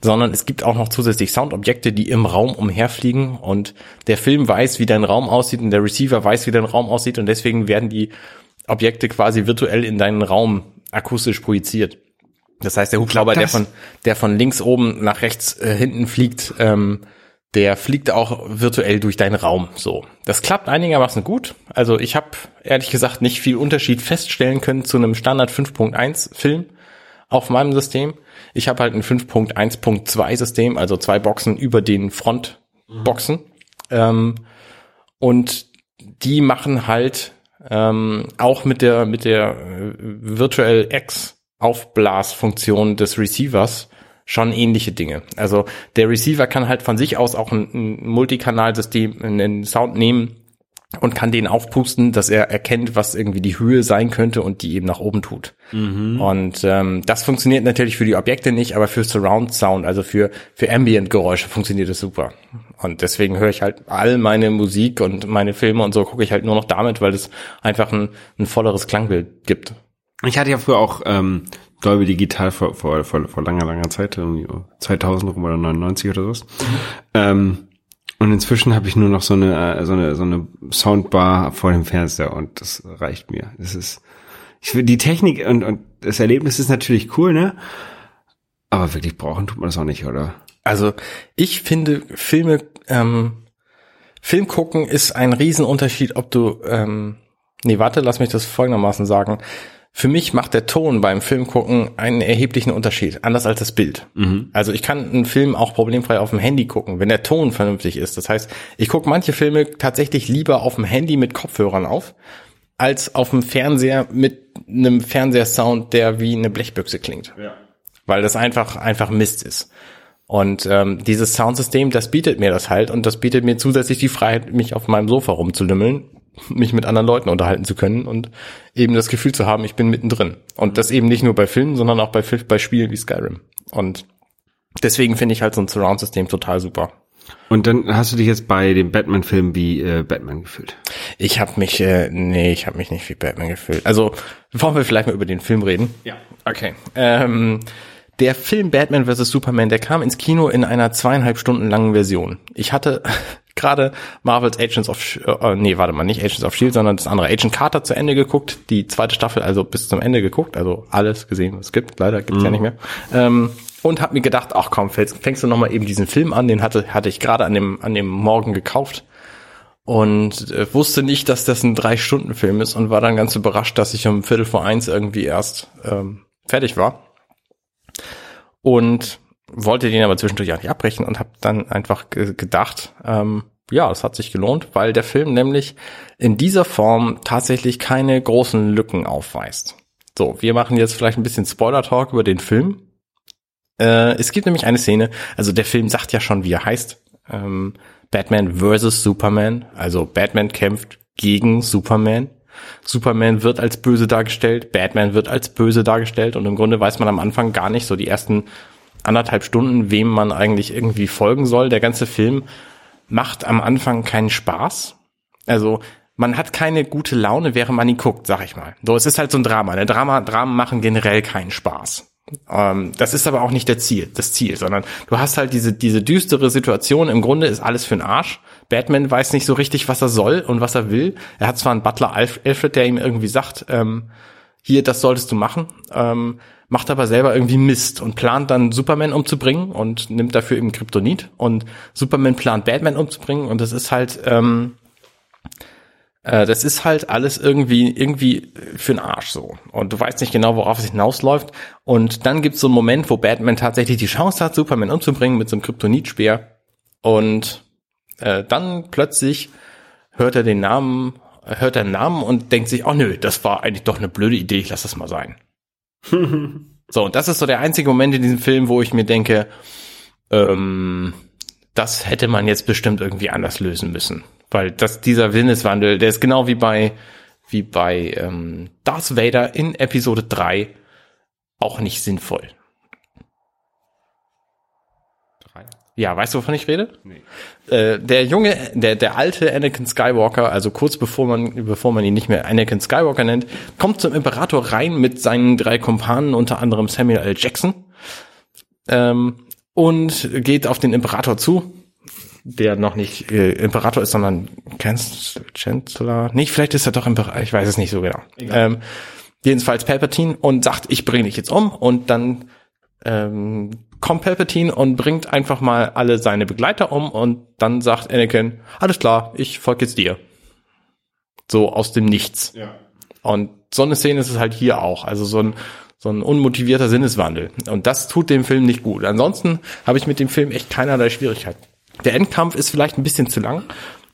sondern es gibt auch noch zusätzlich Soundobjekte, die im Raum umherfliegen und der Film weiß, wie dein Raum aussieht und der Receiver weiß, wie dein Raum aussieht und deswegen werden die Objekte quasi virtuell in deinen Raum akustisch projiziert. Das heißt, der Hubschrauber, der von, der von links oben nach rechts äh, hinten fliegt, ähm, der fliegt auch virtuell durch deinen Raum. So, das klappt einigermaßen gut. Also ich habe ehrlich gesagt nicht viel Unterschied feststellen können zu einem Standard 5.1 Film auf meinem System. Ich habe halt ein 5.1.2 System, also zwei Boxen über den Frontboxen. Ähm, und die machen halt ähm, auch mit der mit der äh, Virtual X Aufblasfunktion des Receivers schon ähnliche Dinge. Also der Receiver kann halt von sich aus auch ein, ein Multikanalsystem, einen Sound nehmen und kann den aufpusten, dass er erkennt, was irgendwie die Höhe sein könnte und die eben nach oben tut. Und ähm, das funktioniert natürlich für die Objekte nicht, aber für Surround Sound, also für für Ambient Geräusche funktioniert es super. Und deswegen höre ich halt all meine Musik und meine Filme und so gucke ich halt nur noch damit, weil es einfach ein, ein volleres Klangbild gibt. Ich hatte ja früher auch ähm, Dolby Digital vor, vor, vor, vor langer, langer Zeit, irgendwie 2000 rum oder 99 oder sowas. Ähm, Und inzwischen habe ich nur noch so eine, äh, so eine, so eine Soundbar vor dem Fernseher und das reicht mir. Das ist, ich will, die Technik und, und das Erlebnis ist natürlich cool, ne? Aber wirklich brauchen tut man das auch nicht, oder? Also ich finde Filme, ähm, Film gucken ist ein Riesenunterschied, ob du, ähm, nee, warte, lass mich das folgendermaßen sagen. Für mich macht der Ton beim Film gucken einen erheblichen Unterschied, anders als das Bild. Also ich kann einen Film auch problemfrei auf dem Handy gucken, wenn der Ton vernünftig ist. Das heißt, ich gucke manche Filme tatsächlich lieber auf dem Handy mit Kopfhörern auf, als auf dem Fernseher mit einem Fernsehsound, der wie eine Blechbüchse klingt. Ja. Weil das einfach, einfach Mist ist. Und ähm, dieses Soundsystem, das bietet mir das halt und das bietet mir zusätzlich die Freiheit, mich auf meinem Sofa rumzulümmeln, mich mit anderen Leuten unterhalten zu können und eben das Gefühl zu haben, ich bin mittendrin. Und das eben nicht nur bei Filmen, sondern auch bei, bei Spielen wie Skyrim. Und deswegen finde ich halt so ein Surround-System total super. Und dann hast du dich jetzt bei dem Batman-Film wie äh, Batman gefühlt. Ich habe mich, äh, nee, ich habe mich nicht wie Batman gefühlt. Also, bevor wir vielleicht mal über den Film reden. Ja. Okay. Ähm, der Film Batman vs. Superman, der kam ins Kino in einer zweieinhalb Stunden langen Version. Ich hatte gerade Marvel's Agents of, äh, nee, warte mal, nicht Agents of Shield, sondern das andere Agent Carter zu Ende geguckt, die zweite Staffel also bis zum Ende geguckt, also alles gesehen, was es gibt. Leider gibt's ja nicht mehr. Ähm, und habe mir gedacht, ach komm, fängst, fängst du noch mal eben diesen Film an, den hatte hatte ich gerade an dem an dem Morgen gekauft und äh, wusste nicht, dass das ein drei Stunden Film ist und war dann ganz überrascht, dass ich um Viertel vor eins irgendwie erst ähm, fertig war und wollte den aber zwischendurch auch nicht abbrechen und habe dann einfach ge gedacht, ähm, ja, es hat sich gelohnt, weil der Film nämlich in dieser Form tatsächlich keine großen Lücken aufweist. So, wir machen jetzt vielleicht ein bisschen Spoiler-Talk über den Film. Äh, es gibt nämlich eine Szene, also der Film sagt ja schon, wie er heißt. Ähm, Batman vs. Superman. Also Batman kämpft gegen Superman. Superman wird als böse dargestellt, Batman wird als böse dargestellt und im Grunde weiß man am Anfang gar nicht so die ersten anderthalb Stunden, wem man eigentlich irgendwie folgen soll. Der ganze Film macht am Anfang keinen Spaß. Also man hat keine gute Laune, während man ihn guckt, sag ich mal. So, es ist halt so ein Drama. Ne? Drama, Dramen machen generell keinen Spaß. Ähm, das ist aber auch nicht der Ziel, das Ziel, sondern du hast halt diese, diese düstere Situation. Im Grunde ist alles für den Arsch. Batman weiß nicht so richtig, was er soll und was er will. Er hat zwar einen Butler Alf Alfred, der ihm irgendwie sagt, ähm, hier, das solltest du machen, ähm, macht aber selber irgendwie Mist und plant dann Superman umzubringen und nimmt dafür eben Kryptonit und Superman plant Batman umzubringen und das ist halt, ähm, äh, das ist halt alles irgendwie, irgendwie für den Arsch so. Und du weißt nicht genau, worauf es hinausläuft. Und dann gibt es so einen Moment, wo Batman tatsächlich die Chance hat, Superman umzubringen mit so einem Kryptonitspeer. Und äh, dann plötzlich hört er den Namen, hört er den Namen und denkt sich, oh nö, das war eigentlich doch eine blöde Idee, ich lass das mal sein. [LAUGHS] so, und das ist so der einzige Moment in diesem Film, wo ich mir denke, ähm, das hätte man jetzt bestimmt irgendwie anders lösen müssen. Weil das, dieser Sinneswandel, der ist genau wie bei, wie bei ähm, Darth Vader in Episode 3 auch nicht sinnvoll. Ja, weißt du, wovon ich rede? Nee. Äh, der junge, der, der alte Anakin Skywalker, also kurz bevor man, bevor man ihn nicht mehr Anakin Skywalker nennt, kommt zum Imperator rein mit seinen drei Kumpanen, unter anderem Samuel L. Jackson, ähm, und geht auf den Imperator zu, der noch nicht äh, Imperator ist, sondern Chancellor. Nee, vielleicht ist er doch Imperator, ich weiß es nicht so genau. Ähm, jedenfalls Palpatine und sagt, ich bringe dich jetzt um und dann ähm, kommt Palpatine und bringt einfach mal alle seine Begleiter um und dann sagt Anakin, alles klar, ich folge jetzt dir. So aus dem Nichts. Ja. Und so eine Szene ist es halt hier auch. Also so ein, so ein unmotivierter Sinneswandel. Und das tut dem Film nicht gut. Ansonsten habe ich mit dem Film echt keinerlei Schwierigkeiten. Der Endkampf ist vielleicht ein bisschen zu lang.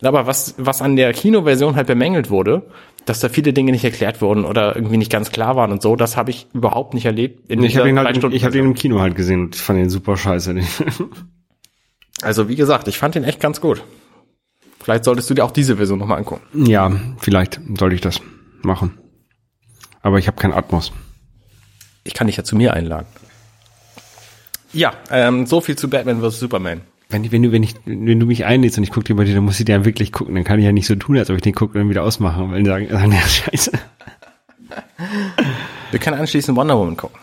Aber was, was an der Kinoversion halt bemängelt wurde, dass da viele Dinge nicht erklärt wurden oder irgendwie nicht ganz klar waren und so, das habe ich überhaupt nicht erlebt. Ich habe ihn, halt, ich hab ihn im Kino halt gesehen und ich fand ihn super scheiße. [LAUGHS] Also wie gesagt, ich fand den echt ganz gut. Vielleicht solltest du dir auch diese Version nochmal angucken. ja, vielleicht sollte ich das machen. Aber ich habe keinen Atmos. Ich kann dich ja zu mir einladen. Ja, ähm, so viel zu Batman vs. Superman. Wenn, wenn du, wenn ich, wenn du mich einlädst und ich gucke dir bei dir, dann muss ich dir ja wirklich gucken. Dann kann ich ja nicht so tun, als ob ich den gucke und dann wieder ausmachen, weil die sagen, sagen, [LAUGHS] ja, scheiße. Wir können anschließend Wonder Woman gucken.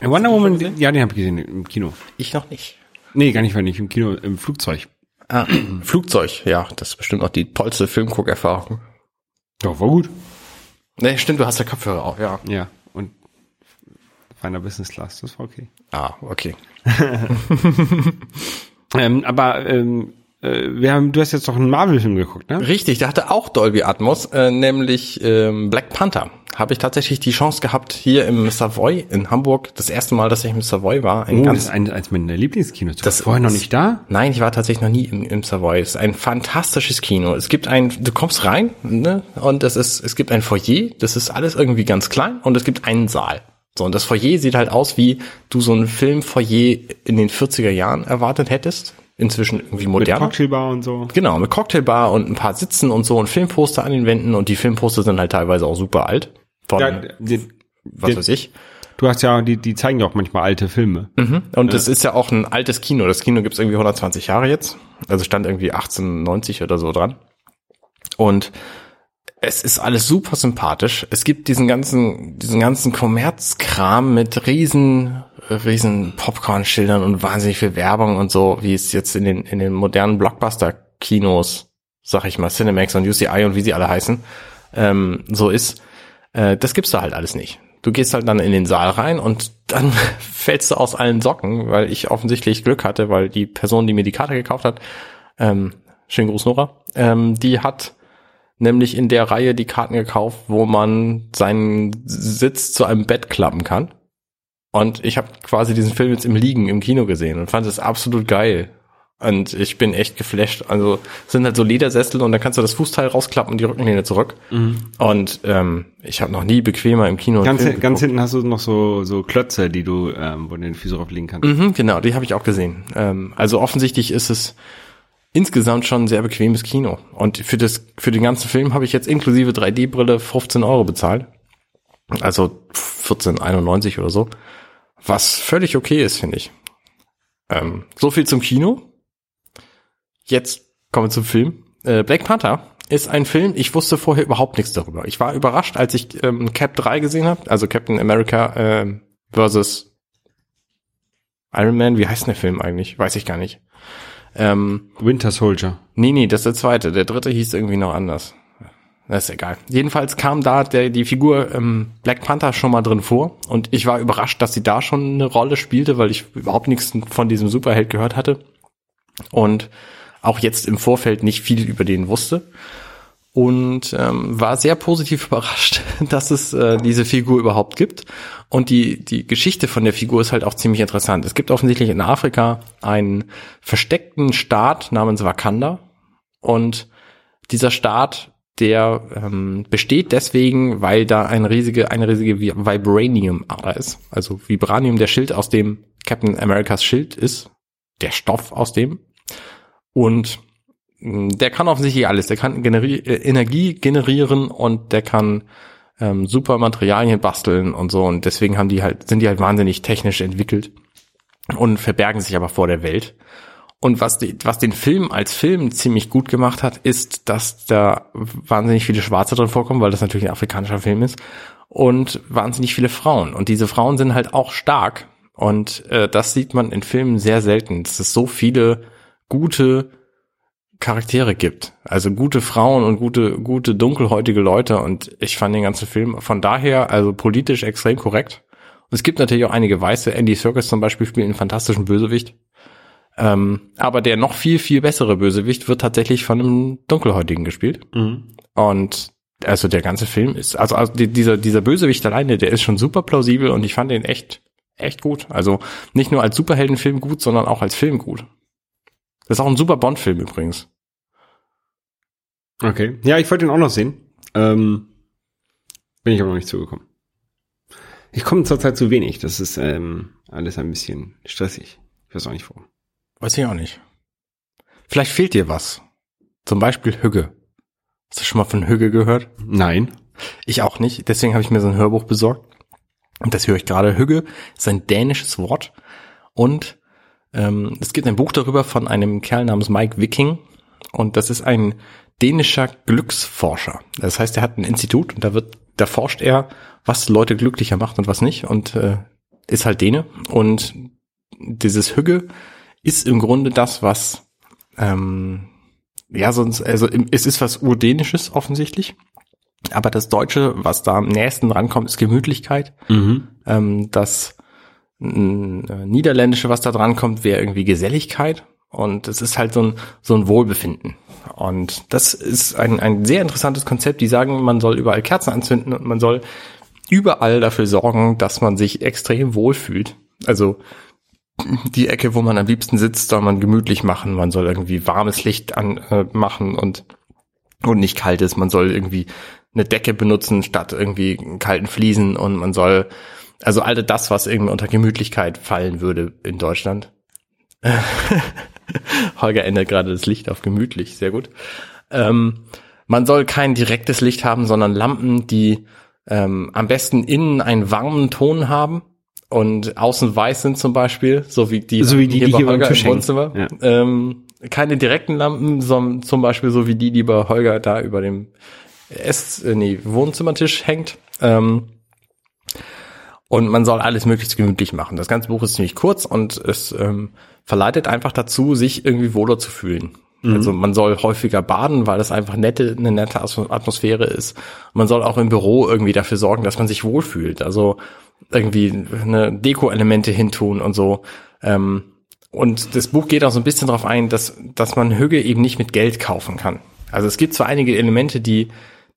Wonder Woman, ja, den habe ich gesehen im Kino. Ich noch nicht. Nee, gar nicht, weil nicht im Kino, im Flugzeug. Ah, [CLEARS THROAT] Flugzeug, ja, das ist bestimmt auch die tollste Filmguckerfahrung. Ja, war gut. Nee, stimmt, du hast ja Kopfhörer auch, ja. Ja, und feiner Business Class, das war okay. Ah, okay. [LAUGHS] Ähm, aber ähm, äh, wir haben, du hast jetzt doch einen Marvel-Film geguckt, ne? Richtig, der hatte auch Dolby Atmos, äh, nämlich ähm, Black Panther. Habe ich tatsächlich die Chance gehabt, hier im Savoy in Hamburg, das erste Mal, dass ich im Savoy war. Ein Oh, das ganz, ist ein, eins meiner Lieblingskinos. Du Das- warst vorher noch nicht da? Nein, ich war tatsächlich noch nie im, im Savoy. Es ist ein fantastisches Kino. Es gibt ein, du kommst rein, ne, und es ist, es gibt ein Foyer, das ist alles irgendwie ganz klein, und es gibt einen Saal. So, und das Foyer sieht halt aus, wie du so ein Filmfoyer in den 40er Jahren erwartet hättest. Inzwischen irgendwie Mit moderner. Cocktailbar und so. Genau, mit Cocktailbar und ein paar Sitzen und so und Filmposter an den Wänden und die Filmposter sind halt teilweise auch super alt. Von, Ja, die, was die, weiß ich. Du hast ja, die, die zeigen ja auch manchmal alte Filme. Und das ist ja auch ein altes Kino. Das Kino gibt's irgendwie 120 Jahre jetzt. Also stand irgendwie 1890 oder so dran. Und es ist alles super sympathisch. Es gibt diesen ganzen, diesen ganzen Kommerzkram mit riesen, riesen Popcorn-Schildern und wahnsinnig viel Werbung und so, wie es jetzt in den, in den modernen Blockbuster-Kinos, sag ich mal, Cinemax und UCI und wie sie alle heißen, ähm, so ist. Äh, das gibt's da halt alles nicht. Du gehst halt dann in den Saal rein und dann [LAUGHS] fällst du aus allen Socken, weil ich offensichtlich Glück hatte, weil die Person, die mir die Karte gekauft hat, ähm, schönen Gruß Nora, ähm, die hat nämlich in der Reihe die Karten gekauft, wo man seinen Sitz zu einem Bett klappen kann. Und ich habe quasi diesen Film jetzt im Liegen im Kino gesehen und fand es absolut geil. Und ich bin echt geflasht. Also es sind halt so Ledersessel und dann kannst du das Fußteil rausklappen und die Rückenlehne zurück. Und ähm, ich habe noch nie bequemer im Kino. Ganz, hin- ganz hinten hast du noch so, so Klötze, die du, ähm, wo du den Füße drauflegen kannst. Mhm, genau, die habe ich auch gesehen. Ähm, also offensichtlich ist es insgesamt schon ein sehr bequemes Kino. Und für das, für den ganzen Film habe ich jetzt inklusive 3D-Brille 15 Euro bezahlt. Also 14,91 oder so. Was völlig okay ist, finde ich. Ähm, so viel zum Kino. Jetzt kommen wir zum Film. Äh, Black Panther ist ein Film, ich wusste vorher überhaupt nichts darüber. Ich war überrascht, als ich ähm, Cap 3 gesehen habe, also Captain America ähm, versus Iron Man, wie heißt der Film eigentlich? Weiß ich gar nicht. Ähm, Winter Soldier. nee, nee, das ist der zweite. Der dritte hieß irgendwie noch anders. Das ist egal. Jedenfalls kam da der, die Figur ähm, Black Panther schon mal drin vor und ich war überrascht, dass sie da schon eine Rolle spielte, weil ich überhaupt nichts von diesem Superheld gehört hatte und auch jetzt im Vorfeld nicht viel über den wusste und ähm, war sehr positiv [LAUGHS] überrascht, dass es äh, diese Figur überhaupt gibt. Und die, die Geschichte von der Figur ist halt auch ziemlich interessant. Es gibt offensichtlich in Afrika einen versteckten Staat namens Wakanda. Und dieser Staat, der ähm, besteht deswegen, weil da eine riesige, eine riesige Vi- Vibranium-Ader ist. Also Vibranium, der Schild, aus dem Captain Americas Schild ist. Der Stoff aus dem. Und der kann offensichtlich alles. Der kann generi äh, Energie generieren und der kann ähm, super Materialien basteln und so. Und deswegen haben die halt, sind die halt wahnsinnig technisch entwickelt und verbergen sich aber vor der Welt. Und was, die, was den Film als Film ziemlich gut gemacht hat, ist, dass da wahnsinnig viele Schwarze drin vorkommen, weil das natürlich ein afrikanischer Film ist. Und wahnsinnig viele Frauen. Und diese Frauen sind halt auch stark. Und äh, das sieht man in Filmen sehr selten, dass es so viele gute Charaktere gibt. Also gute Frauen und gute, gute dunkelhäutige Leute. Und ich fand den ganzen Film von daher, also politisch extrem korrekt. Und es gibt natürlich auch einige Weiße. Andy Serkis zum Beispiel spielt einen fantastischen Bösewicht. Ähm, aber der noch viel, viel bessere Bösewicht wird tatsächlich von einem Dunkelhäutigen gespielt. Und also der ganze Film ist, also, also die, dieser, dieser Bösewicht alleine, der ist schon super plausibel und ich fand den echt, echt gut. Also nicht nur als Superheldenfilm gut, sondern auch als Film gut. Das ist auch ein super Bond-Film übrigens. Okay. Ja, ich wollte den auch noch sehen. Ähm, bin ich aber noch nicht zugekommen. Ich komme zurzeit zu wenig. Das ist ähm, alles ein bisschen stressig. Ich weiß auch nicht warum. Weiß ich auch nicht. Vielleicht fehlt dir was. Zum Beispiel Hügge. Hast du schon mal von Hügge gehört? Nein. Ich auch nicht. Deswegen habe ich mir so ein Hörbuch besorgt. Und das höre ich gerade. Hügge ist ein dänisches Wort. Und ähm, es gibt ein Buch darüber von einem Kerl namens Mike Viking. Und das ist ein dänischer Glücksforscher. Das heißt, er hat ein Institut und da wird, da forscht er, was Leute glücklicher macht und was nicht. Und äh, ist halt Däne. Und dieses Hügge ist im Grunde das, was ähm, ja, sonst, also es ist was Urdänisches offensichtlich. Aber das Deutsche, was da am nächsten rankommt, ist Gemütlichkeit. Ähm, das äh, Niederländische, was da dran kommt, wäre irgendwie Geselligkeit. Und es ist halt so ein, so ein Wohlbefinden. Und das ist ein, ein sehr interessantes Konzept. Die sagen, man soll überall Kerzen anzünden und man soll überall dafür sorgen, dass man sich extrem wohlfühlt. Also die Ecke, wo man am liebsten sitzt, soll man gemütlich machen. Man soll irgendwie warmes Licht an, äh, und, und nicht kaltes. Man soll irgendwie eine Decke benutzen statt irgendwie kalten Fliesen und man soll, also all das, was irgendwie unter Gemütlichkeit fallen würde in Deutschland. [LAUGHS] [LAUGHS] Holger ändert gerade das Licht auf gemütlich, sehr gut. Ähm, man soll kein direktes Licht haben, sondern Lampen, die ähm, am besten innen einen warmen Ton haben und außen weiß sind zum Beispiel, so wie die, So wie die, die bei hier beim Holger Tisch im. Wohnzimmer. Ja. Ähm, keine direkten Lampen, sondern zum Beispiel so wie die, die bei Holger da über dem Ess, äh, nee, Wohnzimmertisch hängt. Ähm, und man soll alles möglichst gemütlich machen. Das ganze Buch ist ziemlich kurz und es ähm, verleitet einfach dazu, sich irgendwie wohler zu fühlen. Also man soll häufiger baden, weil das einfach nette, eine nette Atmosphäre ist. Man soll auch im Büro irgendwie dafür sorgen, dass man sich wohlfühlt. Also irgendwie eine Deko-Elemente hintun und so. Ähm, und das Buch geht auch so ein bisschen darauf ein, dass, dass man Hüge eben nicht mit Geld kaufen kann. Also es gibt zwar einige Elemente, die,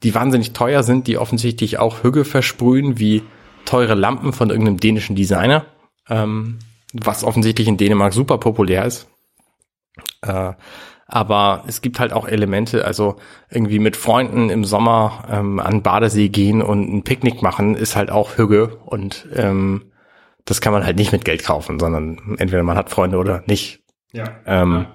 die wahnsinnig teuer sind, die offensichtlich auch Hüge versprühen, wie teure Lampen von irgendeinem dänischen Designer, ähm, was offensichtlich in Dänemark super populär ist. Äh, aber es gibt halt auch Elemente, also irgendwie mit Freunden im Sommer ähm, an Badesee gehen und ein Picknick machen, ist halt auch Hüge und ähm, das kann man halt nicht mit Geld kaufen, sondern entweder man hat Freunde oder nicht. Ja. Ähm,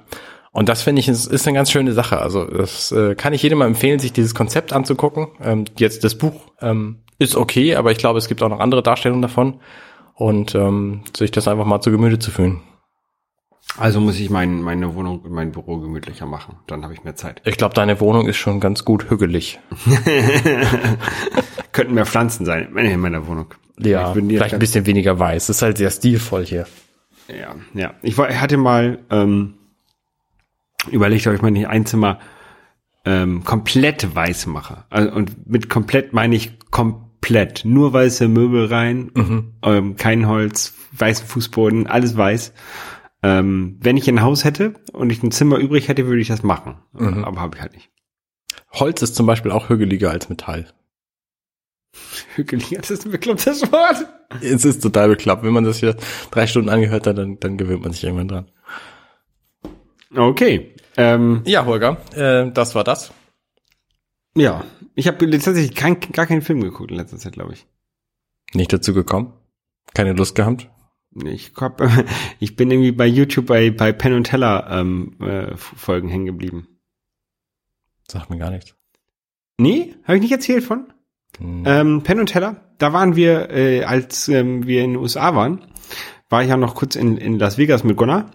Und das finde ich ist, ist eine ganz schöne Sache. Also das äh, kann ich jedem mal empfehlen, sich dieses Konzept anzugucken. Ähm, jetzt das Buch ähm, ist okay, aber ich glaube, es gibt auch noch andere Darstellungen davon und ähm, sich das einfach mal zu Gemüte zu fühlen. Also muss ich mein, meine Wohnung, mein Büro gemütlicher machen. Dann habe ich mehr Zeit. Ich glaube, deine Wohnung ist schon ganz gut hügelig. [LAUGHS] Könnten mehr Pflanzen sein in meiner Wohnung. Ja, vielleicht ein bisschen weniger weiß. Das ist halt sehr stilvoll hier. Ja, ja. Ich, war, ich hatte mal ähm, überlegt, ob ich mein Einzimmer ähm, komplett weiß mache. Also, und mit komplett meine ich komplett. Nur weiße Möbel rein, ähm, kein Holz, weißen Fußboden, alles weiß. Ähm, wenn ich ein Haus hätte und ich ein Zimmer übrig hätte, würde ich das machen. Aber habe ich halt nicht. Holz ist zum Beispiel auch hügeliger als Metall. [LAUGHS] Hügelig, das ist ein beklopptes Wort. Es ist total bekloppt. Wenn man das hier drei Stunden angehört hat, dann, dann gewöhnt man sich irgendwann dran. Okay. Ähm, Ja, Holger, äh, das war das. Ja, ich habe tatsächlich kein, gar keinen Film geguckt in letzter Zeit, glaube ich. Nicht dazu gekommen. Keine Lust gehabt. Ich, hab, [LAUGHS] ich bin irgendwie bei YouTube bei, bei Penn und Teller ähm, äh, Folgen hängen geblieben. Sagt mir gar nichts. Nee, habe ich nicht erzählt von? Hm. Ähm, Penn und Teller, da waren wir, äh, als ähm, wir in den USA waren, war ich ja noch kurz in, in Las Vegas mit Gunnar.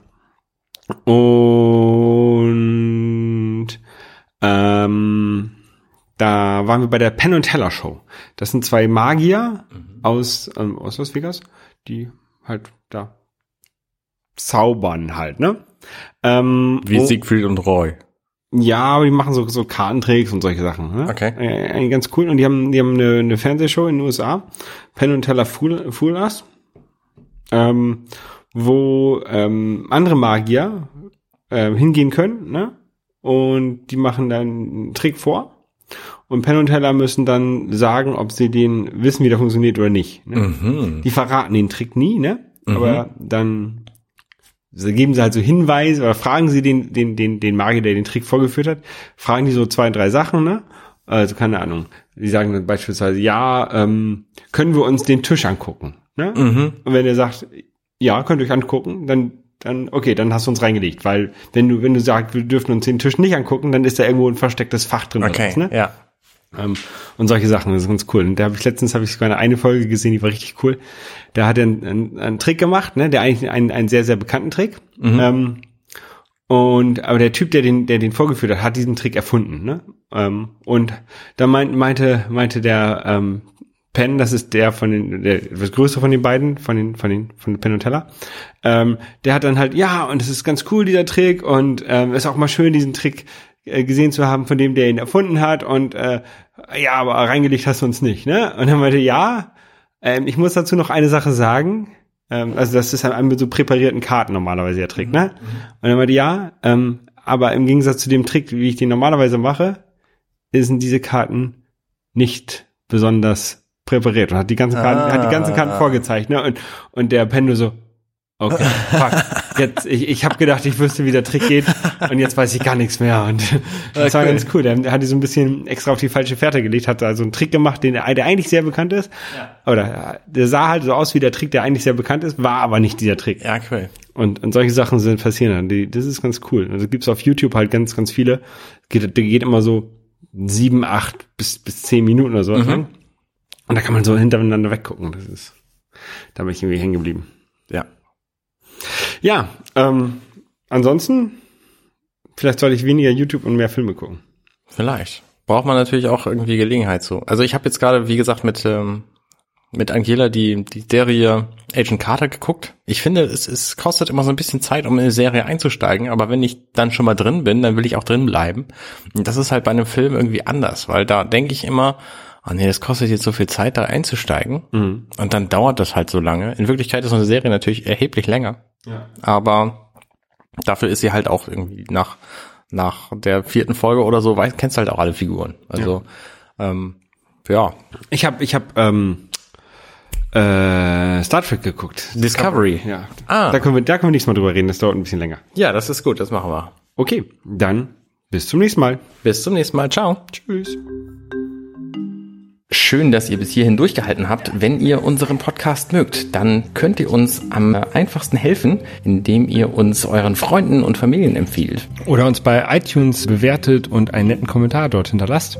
Und ähm, da waren wir bei der Penn und Teller Show. Das sind zwei Magier aus, ähm, aus Las Vegas, die halt da zaubern halt, ne? Ähm, Wie oh- Siegfried und Roy. ja, aber die machen so, so Kartentricks und solche Sachen. Ne? Okay. Äh, eigentlich ganz cool. Und die haben, die haben eine, eine Fernsehshow in den USA, Penn und Teller Fool, Fool Us, ähm, wo ähm, andere Magier ähm, hingehen können, ne? Und die machen dann einen Trick vor. Und Penn und Teller müssen dann sagen, ob sie den wissen, wie der funktioniert oder nicht. Ne? Mhm. Die verraten den Trick nie, ne? Aber dann geben sie halt so Hinweise oder fragen sie den, den, den, den Magier, der den Trick vorgeführt hat, fragen die so zwei, drei Sachen, ne? Also keine Ahnung. Die sagen dann beispielsweise, ja, ähm, können wir uns den Tisch angucken, ne? Mhm. Und wenn er sagt, ja, könnt ihr euch angucken, dann, dann, okay, dann hast du uns reingelegt, weil wenn du, wenn du sagst, wir dürfen uns den Tisch nicht angucken, dann ist da irgendwo ein verstecktes Fach drin. Okay, was, ne? ja. Ähm, und solche Sachen, das ist ganz cool. Und da habe ich letztens habe ich sogar eine, eine Folge gesehen, die war richtig cool. Da hat er einen, einen, einen Trick gemacht, ne, der eigentlich einen, einen sehr sehr bekannten Trick. Ähm, und aber der Typ, der den der den vorgeführt hat, hat diesen Trick erfunden, ne? Ähm, und da meint, meinte meinte der ähm, Penn, das ist der von den, der das größere von den beiden, von den, von den, von Penn und Teller. Ähm, der hat dann halt, ja, und es ist ganz cool, dieser Trick, und ähm, ist auch mal schön, diesen Trick äh, gesehen zu haben, von dem, der ihn erfunden hat, und äh, ja, aber reingelegt hast du uns nicht, ne? Und dann meinte, ja, ähm, ich muss dazu noch eine Sache sagen. Ähm, also das ist halt mit so präparierten Karten normalerweise der Trick, ne? Und dann meinte, ja, ähm, aber im Gegensatz zu dem Trick, wie ich den normalerweise mache, sind diese Karten nicht besonders präpariert und hat die ganzen Karten, hat die ganzen Karten vorgezeigt, ne? Und, und der Pendo so, okay, fuck, [LAUGHS] jetzt, ich, ich habe gedacht, ich wüsste, wie der Trick geht und jetzt weiß ich gar nichts mehr und [LAUGHS] das war Okay. ganz cool. Der, hat die so ein bisschen extra auf die falsche Fährte gelegt, hat also einen Trick gemacht, den, der eigentlich sehr bekannt ist, oder der sah halt so aus wie der Trick, der eigentlich sehr bekannt ist, war aber nicht dieser Trick. Ja, cool. Und, und solche Sachen sind passieren dann. Die, das ist ganz cool. Also gibt's auf YouTube halt ganz, ganz viele. Geht, der geht immer so sieben, acht bis, bis zehn Minuten oder so. lang. Und da kann man so hintereinander weggucken. Das ist, da bin ich irgendwie hängen geblieben. Ja. Ja, ähm, ansonsten, vielleicht soll ich weniger YouTube und mehr Filme gucken. Vielleicht. Braucht man natürlich auch irgendwie Gelegenheit zu. Also ich habe jetzt gerade, wie gesagt, mit, ähm, mit Angela die, die Serie Agent Carter geguckt. Ich finde, es, es kostet immer so ein bisschen Zeit, um in eine Serie einzusteigen, aber wenn ich dann schon mal drin bin, dann will ich auch drin bleiben. Und das ist halt bei einem Film irgendwie anders, weil da denke ich immer, ah nee, das kostet jetzt so viel Zeit, da einzusteigen. Und dann dauert das halt so lange. In Wirklichkeit ist so eine Serie natürlich erheblich länger. Ja. Aber dafür ist sie halt auch irgendwie nach, nach der vierten Folge oder so, weiß, kennst du halt auch alle Figuren. Also, ja. Ähm, ja. Ich habe, ich habe ähm, äh, Star Trek geguckt. Discovery. Ja. Ah. Da können wir, da können wir nächstes Mal drüber reden. Das dauert ein bisschen länger. Ja, das ist gut, das machen wir. Okay, dann bis zum nächsten Mal. Bis zum nächsten Mal. Ciao. Tschüss. Schön, dass ihr bis hierhin durchgehalten habt. Wenn ihr unseren Podcast mögt, dann könnt ihr uns am einfachsten helfen, indem ihr uns euren Freunden und Familien empfiehlt. Oder uns bei iTunes bewertet und einen netten Kommentar dort hinterlasst.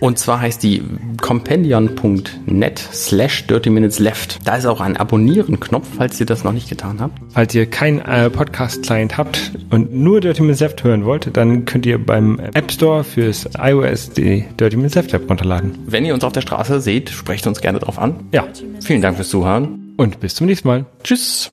Und zwar heißt die companion.net slash dirty minutes left. Da ist auch ein Abonnieren-Knopf, falls ihr das noch nicht getan habt. Falls ihr keinen äh, Podcast-Client habt und nur Dirty Minutes Left hören wollt, dann könnt ihr beim App Store fürs iOS die Dirty Minutes Left App runterladen. Wenn ihr uns auf der Straße seht, sprecht uns gerne drauf an. Ja, Vielen Dank fürs Zuhören. und bis zum nächsten Mal. Tschüss.